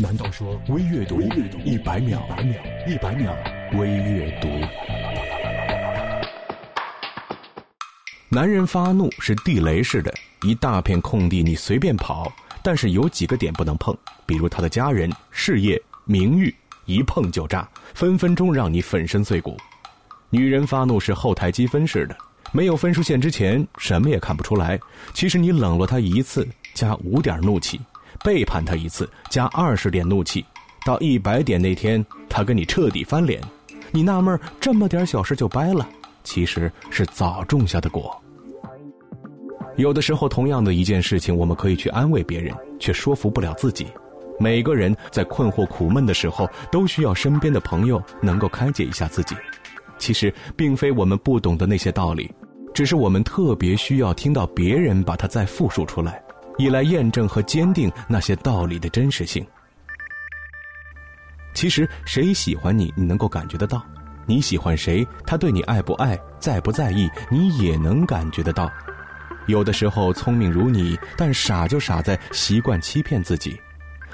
难道说微阅读一百秒？一百秒微阅读。男人发怒是地雷似的，一大片空地你随便跑，但是有几个点不能碰，比如他的家人、事业、名誉，一碰就炸，分分钟让你粉身碎骨。女人发怒是后台积分似的，没有分数线之前什么也看不出来。其实你冷落她一次，加五点怒气。背叛他一次，加二十点怒气，到一百点那天，他跟你彻底翻脸，你纳闷这么点小事就掰了，其实是早种下的果。有的时候，同样的一件事情，我们可以去安慰别人，却说服不了自己。每个人在困惑苦闷的时候，都需要身边的朋友能够开解一下自己。其实，并非我们不懂得那些道理，只是我们特别需要听到别人把它再复述出来。以来验证和坚定那些道理的真实性。其实，谁喜欢你，你能够感觉得到；你喜欢谁，他对你爱不爱、在不在意，你也能感觉得到。有的时候，聪明如你，但傻就傻在习惯欺骗自己，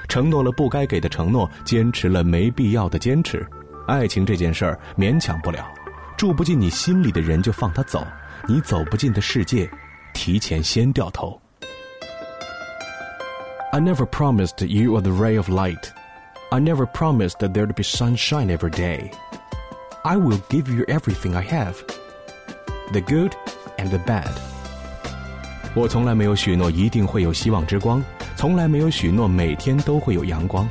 承诺了不该给的承诺，坚持了没必要的坚持。爱情这件事儿，勉强不了，住不进你心里的人就放他走，你走不进的世界，提前先掉头。I never promised you a ray of light. I never promised that there'd be sunshine every day. I will give you everything I have, the good and the bad. 我从来没有许诺一定会有希望之光，从来没有许诺每天都会有阳光。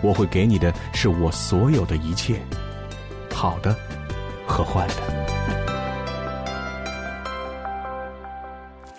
我会给你的是我所有的一切，好的和坏的。